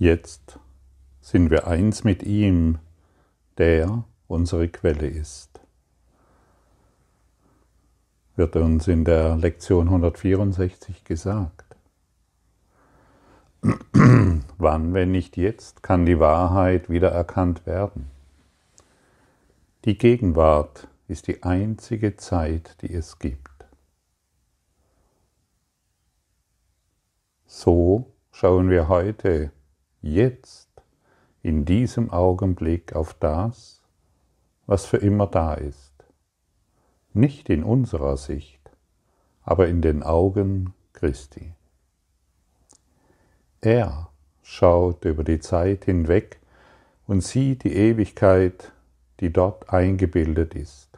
Jetzt sind wir eins mit ihm, der unsere Quelle ist. Wird uns in der Lektion 164 gesagt. Wann, wenn nicht jetzt, kann die Wahrheit wieder erkannt werden? Die Gegenwart ist die einzige Zeit, die es gibt. So schauen wir heute jetzt in diesem Augenblick auf das, was für immer da ist. Nicht in unserer Sicht, aber in den Augen Christi. Er schaut über die Zeit hinweg und sieht die Ewigkeit, die dort eingebildet ist.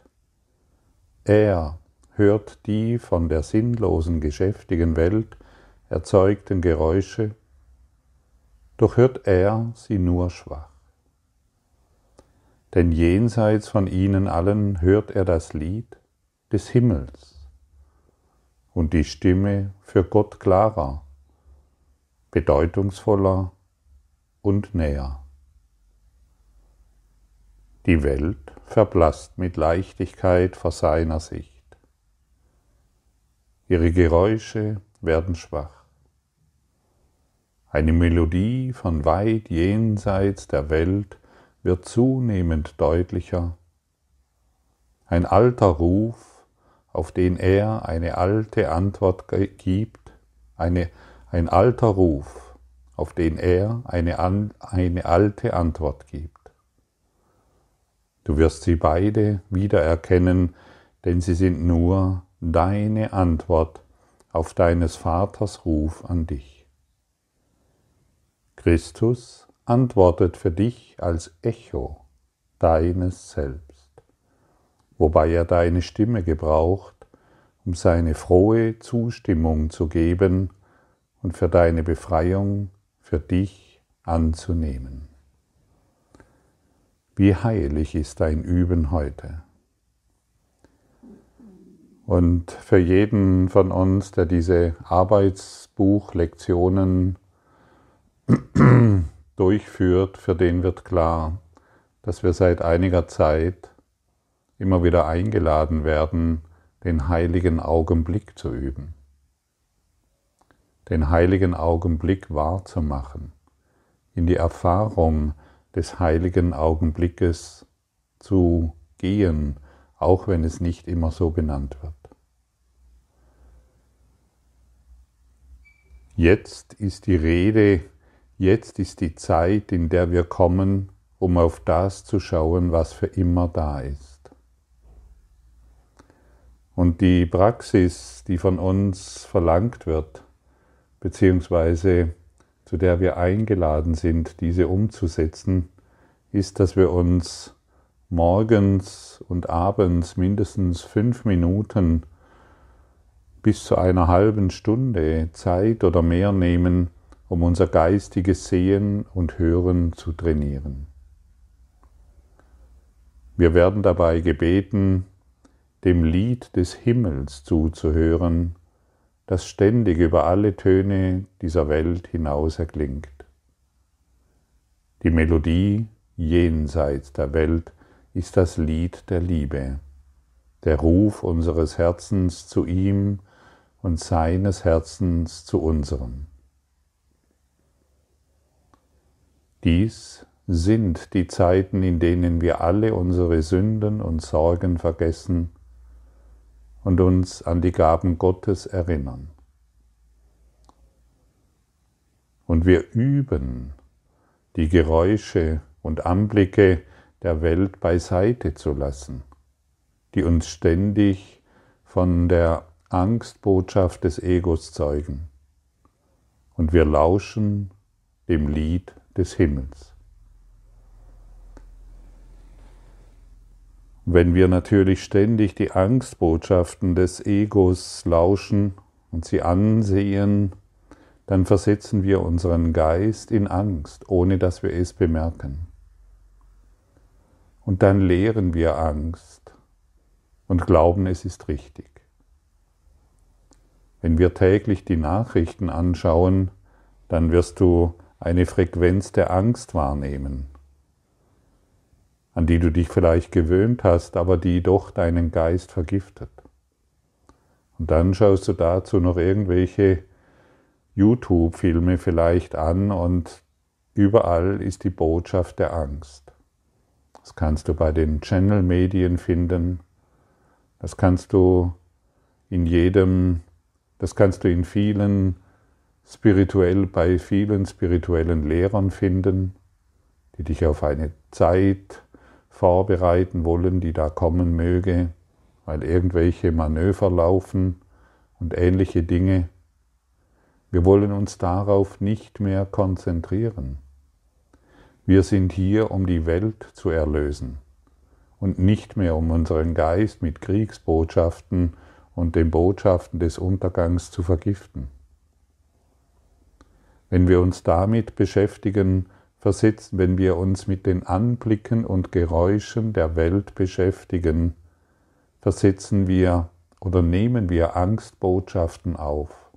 Er hört die von der sinnlosen, geschäftigen Welt erzeugten Geräusche doch hört er sie nur schwach. Denn jenseits von ihnen allen hört er das Lied des Himmels und die Stimme für Gott klarer, bedeutungsvoller und näher. Die Welt verblasst mit Leichtigkeit vor seiner Sicht. Ihre Geräusche werden schwach. Eine Melodie von weit jenseits der Welt wird zunehmend deutlicher. Ein alter Ruf, auf den er eine alte Antwort gibt, eine, ein alter Ruf, auf den er eine, eine alte Antwort gibt. Du wirst sie beide wiedererkennen, denn sie sind nur deine Antwort auf deines Vaters Ruf an dich. Christus antwortet für dich als Echo deines Selbst, wobei er deine Stimme gebraucht, um seine frohe Zustimmung zu geben und für deine Befreiung für dich anzunehmen. Wie heilig ist dein Üben heute. Und für jeden von uns, der diese Arbeitsbuchlektionen durchführt, für den wird klar, dass wir seit einiger Zeit immer wieder eingeladen werden, den heiligen Augenblick zu üben, den heiligen Augenblick wahrzumachen, in die Erfahrung des heiligen Augenblickes zu gehen, auch wenn es nicht immer so benannt wird. Jetzt ist die Rede Jetzt ist die Zeit, in der wir kommen, um auf das zu schauen, was für immer da ist. Und die Praxis, die von uns verlangt wird, beziehungsweise zu der wir eingeladen sind, diese umzusetzen, ist, dass wir uns morgens und abends mindestens fünf Minuten bis zu einer halben Stunde Zeit oder mehr nehmen, um unser geistiges Sehen und Hören zu trainieren. Wir werden dabei gebeten, dem Lied des Himmels zuzuhören, das ständig über alle Töne dieser Welt hinaus erklingt. Die Melodie jenseits der Welt ist das Lied der Liebe, der Ruf unseres Herzens zu ihm und seines Herzens zu unserem. Dies sind die Zeiten, in denen wir alle unsere Sünden und Sorgen vergessen und uns an die Gaben Gottes erinnern. Und wir üben, die Geräusche und Anblicke der Welt beiseite zu lassen, die uns ständig von der Angstbotschaft des Egos zeugen. Und wir lauschen dem Lied des Himmels. Wenn wir natürlich ständig die Angstbotschaften des Egos lauschen und sie ansehen, dann versetzen wir unseren Geist in Angst, ohne dass wir es bemerken. Und dann lehren wir Angst und glauben, es ist richtig. Wenn wir täglich die Nachrichten anschauen, dann wirst du eine Frequenz der Angst wahrnehmen, an die du dich vielleicht gewöhnt hast, aber die doch deinen Geist vergiftet. Und dann schaust du dazu noch irgendwelche YouTube-Filme vielleicht an und überall ist die Botschaft der Angst. Das kannst du bei den Channel-Medien finden, das kannst du in jedem, das kannst du in vielen spirituell, bei vielen spirituellen Lehrern finden, die dich auf eine Zeit vorbereiten wollen, die da kommen möge, weil irgendwelche Manöver laufen und ähnliche Dinge. Wir wollen uns darauf nicht mehr konzentrieren. Wir sind hier, um die Welt zu erlösen und nicht mehr um unseren Geist mit Kriegsbotschaften und den Botschaften des Untergangs zu vergiften. Wenn wir uns damit beschäftigen, versetzen, wenn wir uns mit den Anblicken und Geräuschen der Welt beschäftigen, versetzen wir oder nehmen wir Angstbotschaften auf,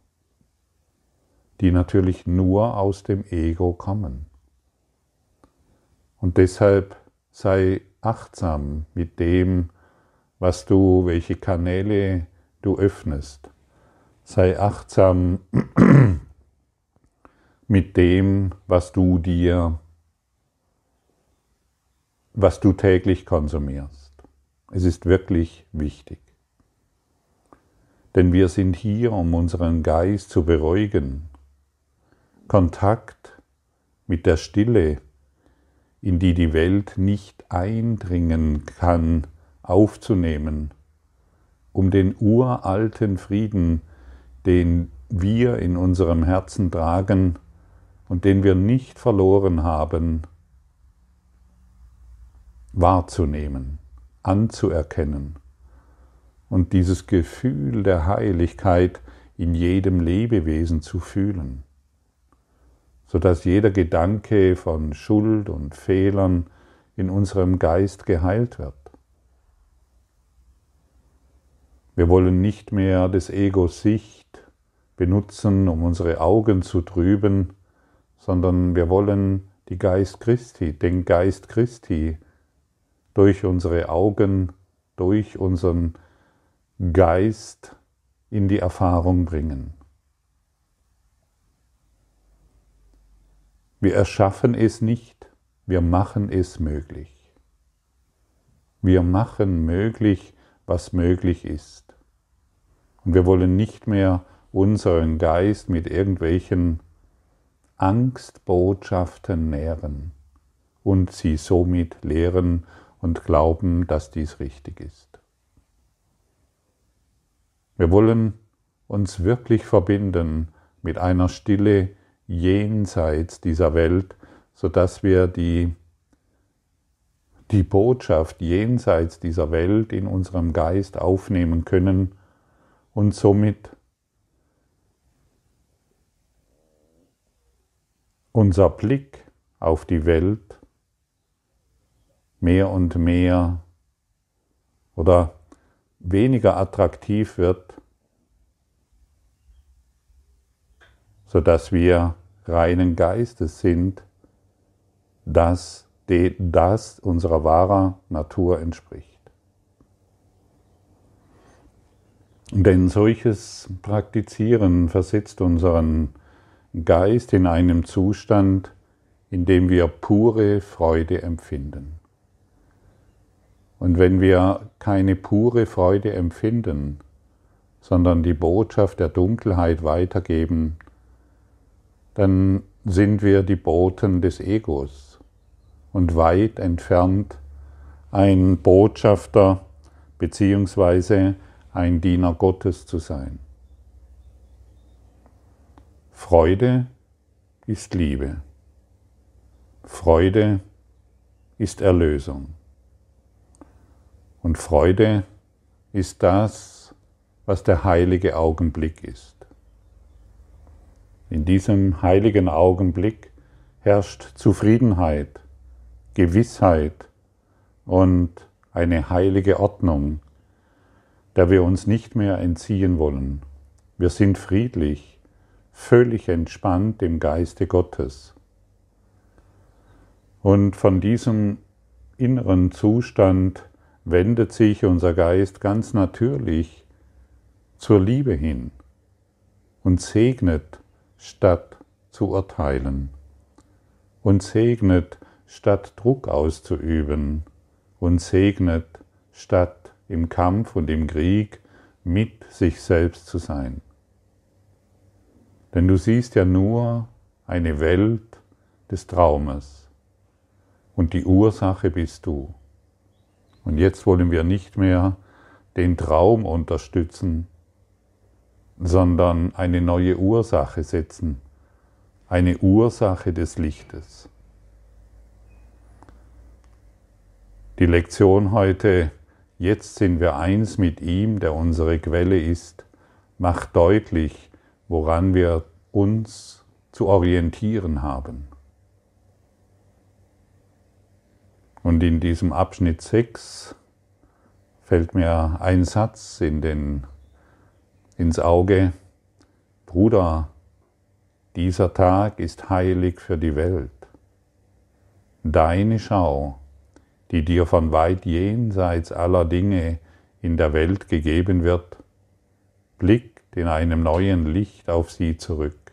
die natürlich nur aus dem Ego kommen. Und deshalb sei achtsam mit dem, was du, welche Kanäle du öffnest. Sei achtsam mit dem, was du dir, was du täglich konsumierst. Es ist wirklich wichtig. Denn wir sind hier, um unseren Geist zu beruhigen, Kontakt mit der Stille, in die die Welt nicht eindringen kann, aufzunehmen, um den uralten Frieden, den wir in unserem Herzen tragen und den wir nicht verloren haben, wahrzunehmen, anzuerkennen und dieses Gefühl der Heiligkeit in jedem Lebewesen zu fühlen sodass jeder Gedanke von Schuld und Fehlern in unserem Geist geheilt wird. Wir wollen nicht mehr des Egos Sicht benutzen, um unsere Augen zu trüben, sondern wir wollen die Geist Christi, den Geist Christi durch unsere Augen, durch unseren Geist in die Erfahrung bringen. Wir erschaffen es nicht, wir machen es möglich. Wir machen möglich, was möglich ist. Und wir wollen nicht mehr unseren Geist mit irgendwelchen Angstbotschaften nähren und sie somit lehren und glauben, dass dies richtig ist. Wir wollen uns wirklich verbinden mit einer Stille, jenseits dieser Welt, sodass wir die, die Botschaft jenseits dieser Welt in unserem Geist aufnehmen können und somit unser Blick auf die Welt mehr und mehr oder weniger attraktiv wird sodass wir reinen Geistes sind, dass das unserer wahrer Natur entspricht. Denn solches Praktizieren versetzt unseren Geist in einem Zustand, in dem wir pure Freude empfinden. Und wenn wir keine pure Freude empfinden, sondern die Botschaft der Dunkelheit weitergeben, dann sind wir die Boten des Egos und weit entfernt ein Botschafter beziehungsweise ein Diener Gottes zu sein. Freude ist Liebe. Freude ist Erlösung. Und Freude ist das, was der heilige Augenblick ist. In diesem heiligen Augenblick herrscht Zufriedenheit, Gewissheit und eine heilige Ordnung, der wir uns nicht mehr entziehen wollen. Wir sind friedlich, völlig entspannt im Geiste Gottes. Und von diesem inneren Zustand wendet sich unser Geist ganz natürlich zur Liebe hin und segnet statt zu urteilen und segnet statt Druck auszuüben und segnet statt im Kampf und im Krieg mit sich selbst zu sein. Denn du siehst ja nur eine Welt des Traumes und die Ursache bist du. Und jetzt wollen wir nicht mehr den Traum unterstützen, sondern eine neue Ursache setzen, eine Ursache des Lichtes. Die Lektion heute, jetzt sind wir eins mit ihm, der unsere Quelle ist, macht deutlich, woran wir uns zu orientieren haben. Und in diesem Abschnitt 6 fällt mir ein Satz in den, ins Auge. Bruder, dieser Tag ist heilig für die Welt. Deine Schau, die dir von weit jenseits aller Dinge in der Welt gegeben wird, blickt in einem neuen Licht auf sie zurück.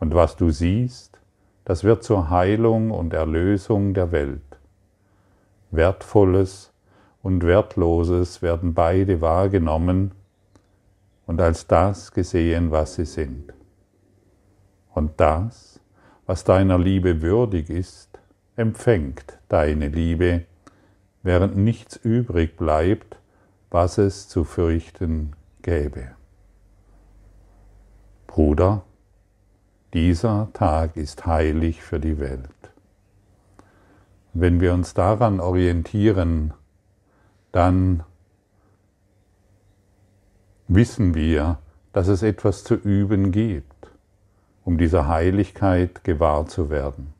Und was du siehst, das wird zur Heilung und Erlösung der Welt. Wertvolles und Wertloses werden beide wahrgenommen und als das gesehen, was sie sind. Und das, was deiner Liebe würdig ist, empfängt deine Liebe, während nichts übrig bleibt, was es zu fürchten gäbe. Bruder, dieser Tag ist heilig für die Welt. Wenn wir uns daran orientieren, dann wissen wir, dass es etwas zu üben gibt, um dieser Heiligkeit gewahr zu werden.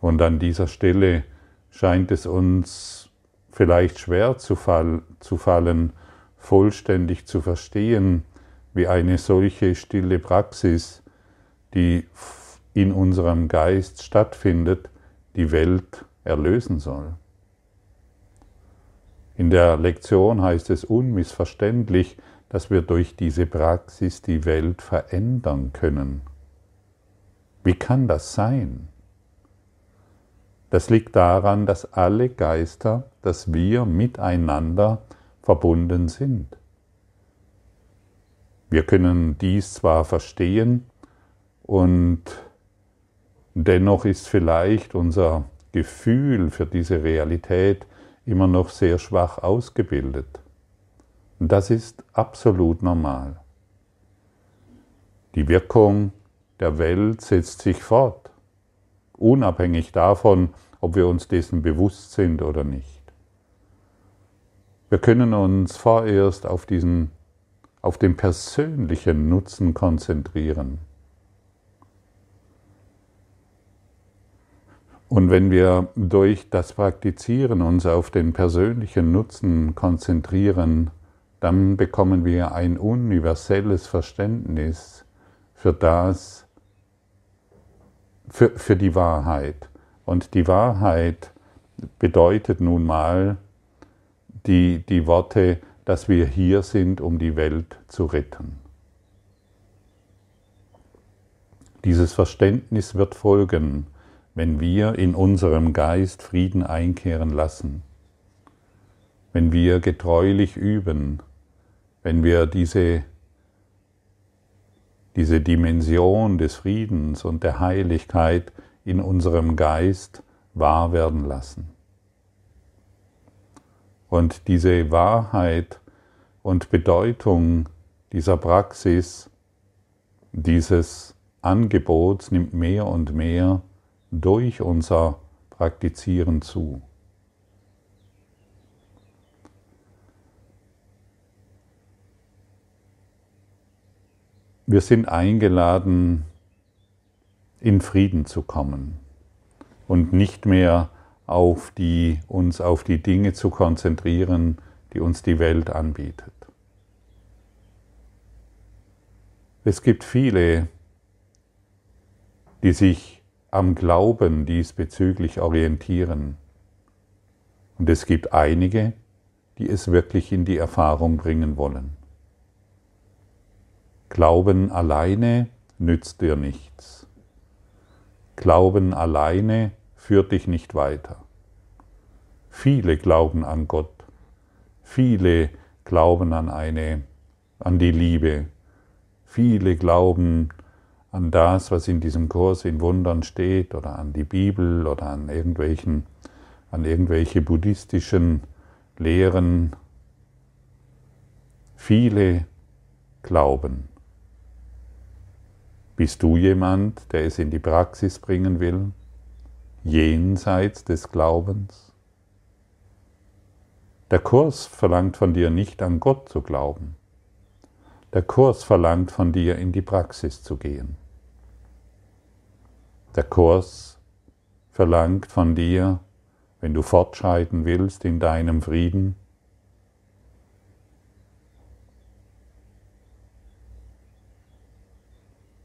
Und an dieser Stelle scheint es uns vielleicht schwer zu, fall, zu fallen, vollständig zu verstehen, wie eine solche stille Praxis, die in unserem Geist stattfindet, die Welt erlösen soll. In der Lektion heißt es unmissverständlich, dass wir durch diese Praxis die Welt verändern können. Wie kann das sein? Das liegt daran, dass alle Geister, dass wir miteinander verbunden sind. Wir können dies zwar verstehen und dennoch ist vielleicht unser Gefühl für diese Realität immer noch sehr schwach ausgebildet. Das ist absolut normal. Die Wirkung der Welt setzt sich fort, unabhängig davon, ob wir uns dessen bewusst sind oder nicht. Wir können uns vorerst auf diesen auf den persönlichen Nutzen konzentrieren. Und wenn wir durch das Praktizieren uns auf den persönlichen Nutzen konzentrieren, dann bekommen wir ein universelles Verständnis für das, für, für die Wahrheit. Und die Wahrheit bedeutet nun mal die, die Worte, dass wir hier sind, um die Welt zu retten. Dieses Verständnis wird folgen, wenn wir in unserem Geist Frieden einkehren lassen, wenn wir getreulich üben, wenn wir diese, diese Dimension des Friedens und der Heiligkeit in unserem Geist wahr werden lassen. Und diese Wahrheit und Bedeutung dieser Praxis, dieses Angebots nimmt mehr und mehr durch unser Praktizieren zu. Wir sind eingeladen, in Frieden zu kommen und nicht mehr auf die, uns auf die Dinge zu konzentrieren, die uns die Welt anbietet. Es gibt viele, die sich am Glauben diesbezüglich orientieren. Und es gibt einige, die es wirklich in die Erfahrung bringen wollen. Glauben alleine nützt dir nichts. Glauben alleine führt dich nicht weiter. Viele glauben an Gott. Viele glauben an eine, an die Liebe. Viele glauben an das, was in diesem Kurs in Wundern steht, oder an die Bibel oder an irgendwelchen, an irgendwelche buddhistischen Lehren. Viele glauben. Bist du jemand, der es in die Praxis bringen will, jenseits des Glaubens? Der Kurs verlangt von dir nicht an Gott zu glauben. Der Kurs verlangt von dir in die Praxis zu gehen. Der Kurs verlangt von dir, wenn du fortschreiten willst in deinem Frieden,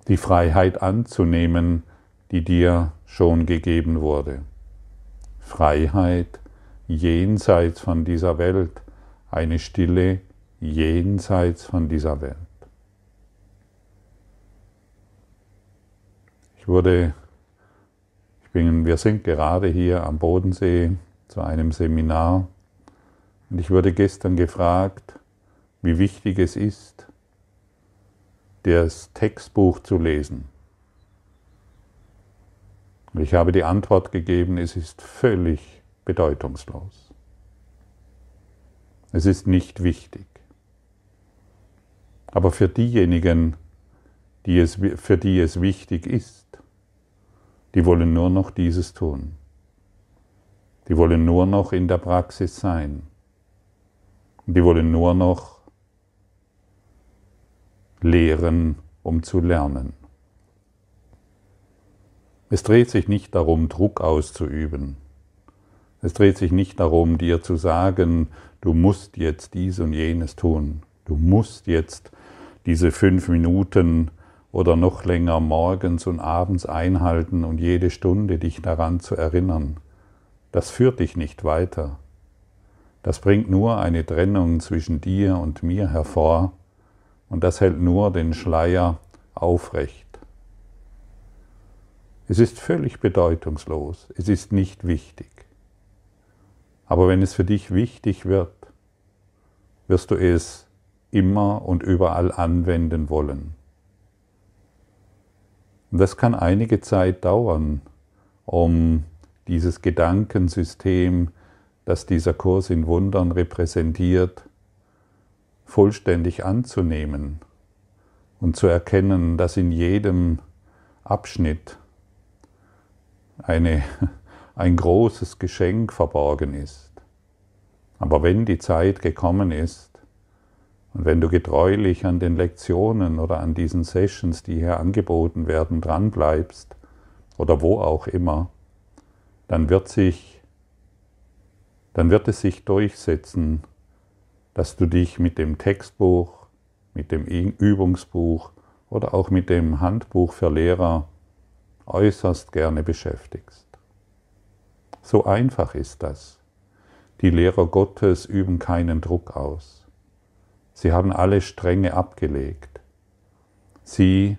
die Freiheit anzunehmen, die dir schon gegeben wurde. Freiheit jenseits von dieser Welt, eine Stille jenseits von dieser Welt. Ich wurde, ich bin, wir sind gerade hier am Bodensee zu einem Seminar und ich wurde gestern gefragt, wie wichtig es ist, das Textbuch zu lesen. Und ich habe die Antwort gegeben, es ist völlig bedeutungslos. Es ist nicht wichtig. Aber für diejenigen, die es, für die es wichtig ist, die wollen nur noch dieses tun. Die wollen nur noch in der Praxis sein. Die wollen nur noch lehren, um zu lernen. Es dreht sich nicht darum, Druck auszuüben. Es dreht sich nicht darum, dir zu sagen, du musst jetzt dies und jenes tun. Du musst jetzt diese fünf Minuten oder noch länger morgens und abends einhalten und jede Stunde dich daran zu erinnern. Das führt dich nicht weiter. Das bringt nur eine Trennung zwischen dir und mir hervor und das hält nur den Schleier aufrecht. Es ist völlig bedeutungslos, es ist nicht wichtig. Aber wenn es für dich wichtig wird, wirst du es immer und überall anwenden wollen. Und das kann einige Zeit dauern, um dieses Gedankensystem, das dieser Kurs in Wundern repräsentiert, vollständig anzunehmen und zu erkennen, dass in jedem Abschnitt eine, ein großes Geschenk verborgen ist. Aber wenn die Zeit gekommen ist und wenn du getreulich an den Lektionen oder an diesen Sessions, die hier angeboten werden, dranbleibst oder wo auch immer, dann wird sich dann wird es sich durchsetzen, dass du dich mit dem Textbuch, mit dem Übungsbuch oder auch mit dem Handbuch für Lehrer äußerst gerne beschäftigst. So einfach ist das. Die Lehrer Gottes üben keinen Druck aus. Sie haben alle Stränge abgelegt. Sie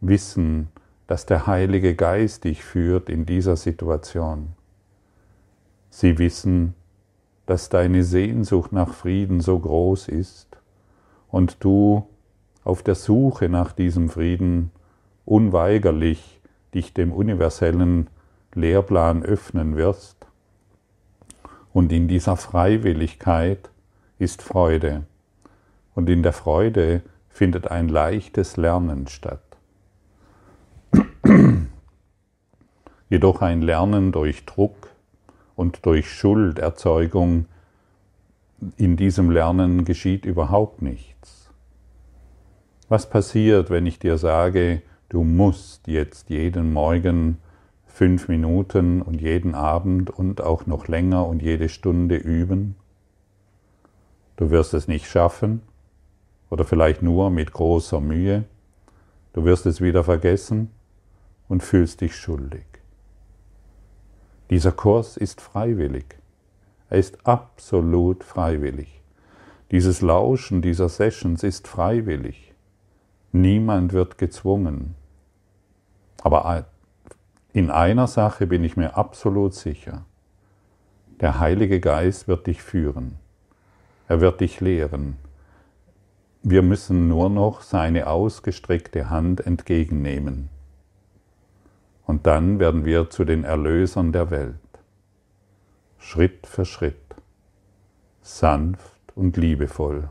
wissen, dass der Heilige Geist dich führt in dieser Situation. Sie wissen, dass deine Sehnsucht nach Frieden so groß ist und du auf der Suche nach diesem Frieden unweigerlich dich dem universellen Lehrplan öffnen wirst. Und in dieser Freiwilligkeit ist Freude. Und in der Freude findet ein leichtes Lernen statt. Jedoch ein Lernen durch Druck, und durch Schulderzeugung in diesem Lernen geschieht überhaupt nichts. Was passiert, wenn ich dir sage, du musst jetzt jeden Morgen fünf Minuten und jeden Abend und auch noch länger und jede Stunde üben? Du wirst es nicht schaffen oder vielleicht nur mit großer Mühe. Du wirst es wieder vergessen und fühlst dich schuldig. Dieser Kurs ist freiwillig. Er ist absolut freiwillig. Dieses Lauschen dieser Sessions ist freiwillig. Niemand wird gezwungen. Aber in einer Sache bin ich mir absolut sicher. Der Heilige Geist wird dich führen. Er wird dich lehren. Wir müssen nur noch seine ausgestreckte Hand entgegennehmen. Und dann werden wir zu den Erlösern der Welt. Schritt für Schritt, sanft und liebevoll,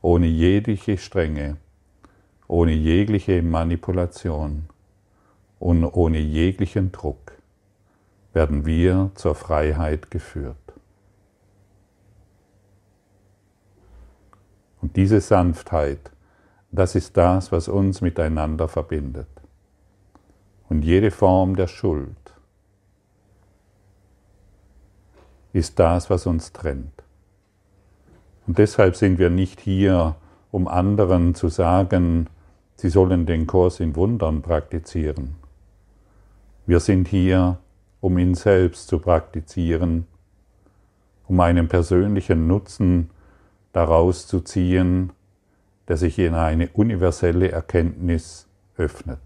ohne jegliche Strenge, ohne jegliche Manipulation und ohne jeglichen Druck werden wir zur Freiheit geführt. Und diese Sanftheit, das ist das, was uns miteinander verbindet. Und jede Form der Schuld ist das, was uns trennt. Und deshalb sind wir nicht hier, um anderen zu sagen, sie sollen den Kurs in Wundern praktizieren. Wir sind hier, um ihn selbst zu praktizieren, um einen persönlichen Nutzen daraus zu ziehen, der sich in eine universelle Erkenntnis öffnet.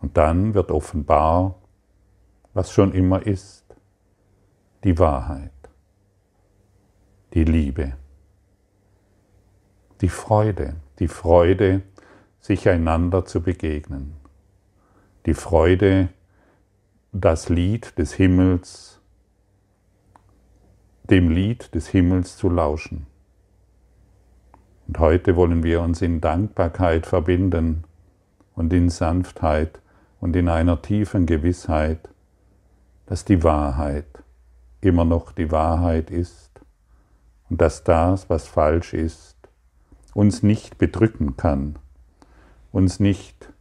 Und dann wird offenbar, was schon immer ist, die Wahrheit, die Liebe, die Freude, die Freude, sich einander zu begegnen, die Freude, das Lied des Himmels, dem Lied des Himmels zu lauschen. Und heute wollen wir uns in Dankbarkeit verbinden und in Sanftheit und in einer tiefen Gewissheit, dass die Wahrheit immer noch die Wahrheit ist und dass das, was falsch ist, uns nicht bedrücken kann, uns nicht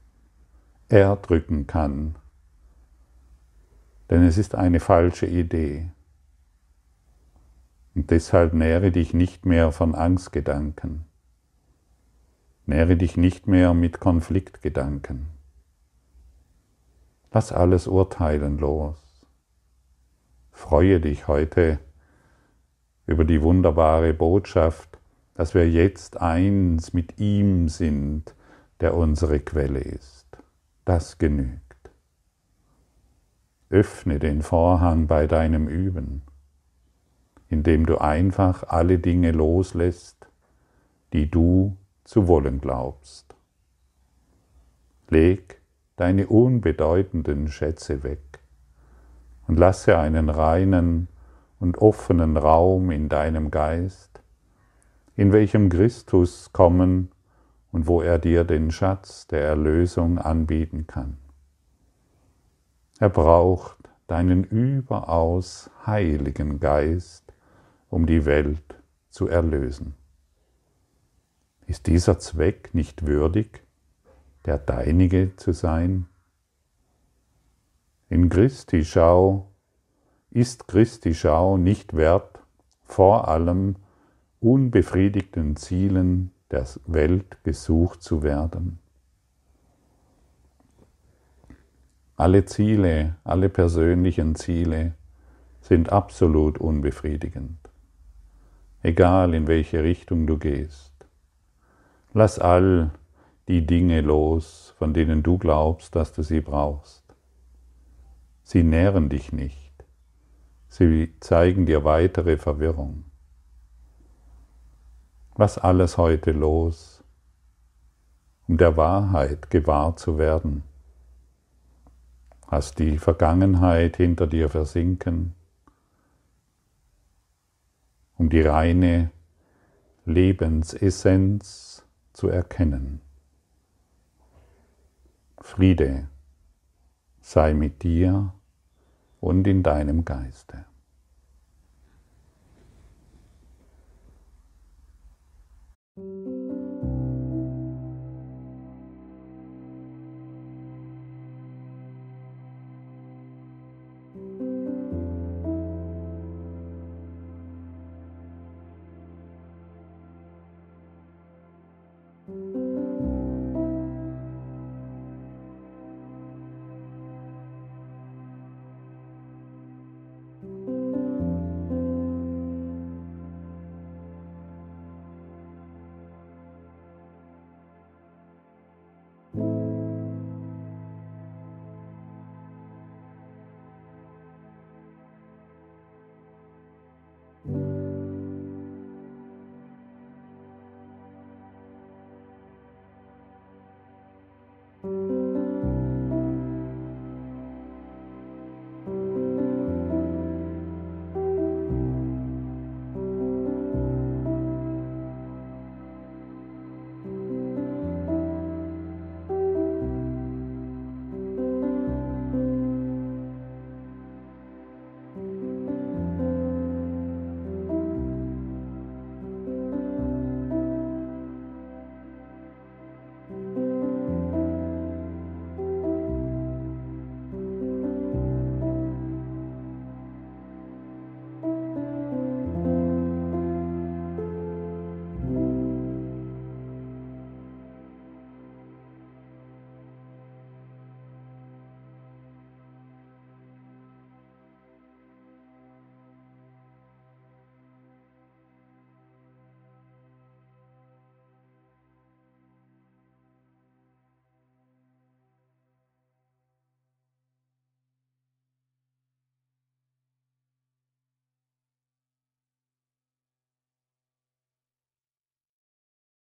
erdrücken kann, denn es ist eine falsche Idee. Und deshalb nähre dich nicht mehr von Angstgedanken. Nähre dich nicht mehr mit Konfliktgedanken. Lass alles Urteilen los. Freue dich heute über die wunderbare Botschaft, dass wir jetzt eins mit ihm sind, der unsere Quelle ist. Das genügt. Öffne den Vorhang bei deinem Üben, indem du einfach alle Dinge loslässt, die du zu wollen glaubst. Leg deine unbedeutenden Schätze weg und lasse einen reinen und offenen Raum in deinem Geist, in welchem Christus kommen und wo er dir den Schatz der Erlösung anbieten kann. Er braucht deinen überaus heiligen Geist, um die Welt zu erlösen. Ist dieser Zweck nicht würdig, der deinige zu sein? In Christi Schau ist Christi Schau nicht wert, vor allem unbefriedigten Zielen der Welt gesucht zu werden. Alle Ziele, alle persönlichen Ziele sind absolut unbefriedigend. Egal in welche Richtung du gehst. Lass all die Dinge los, von denen du glaubst, dass du sie brauchst. Sie nähren dich nicht. Sie zeigen dir weitere Verwirrung. Lass alles heute los, um der Wahrheit gewahr zu werden Lass die Vergangenheit hinter dir versinken, um die reine Lebensessenz zu erkennen. Friede sei mit dir und in deinem Geiste.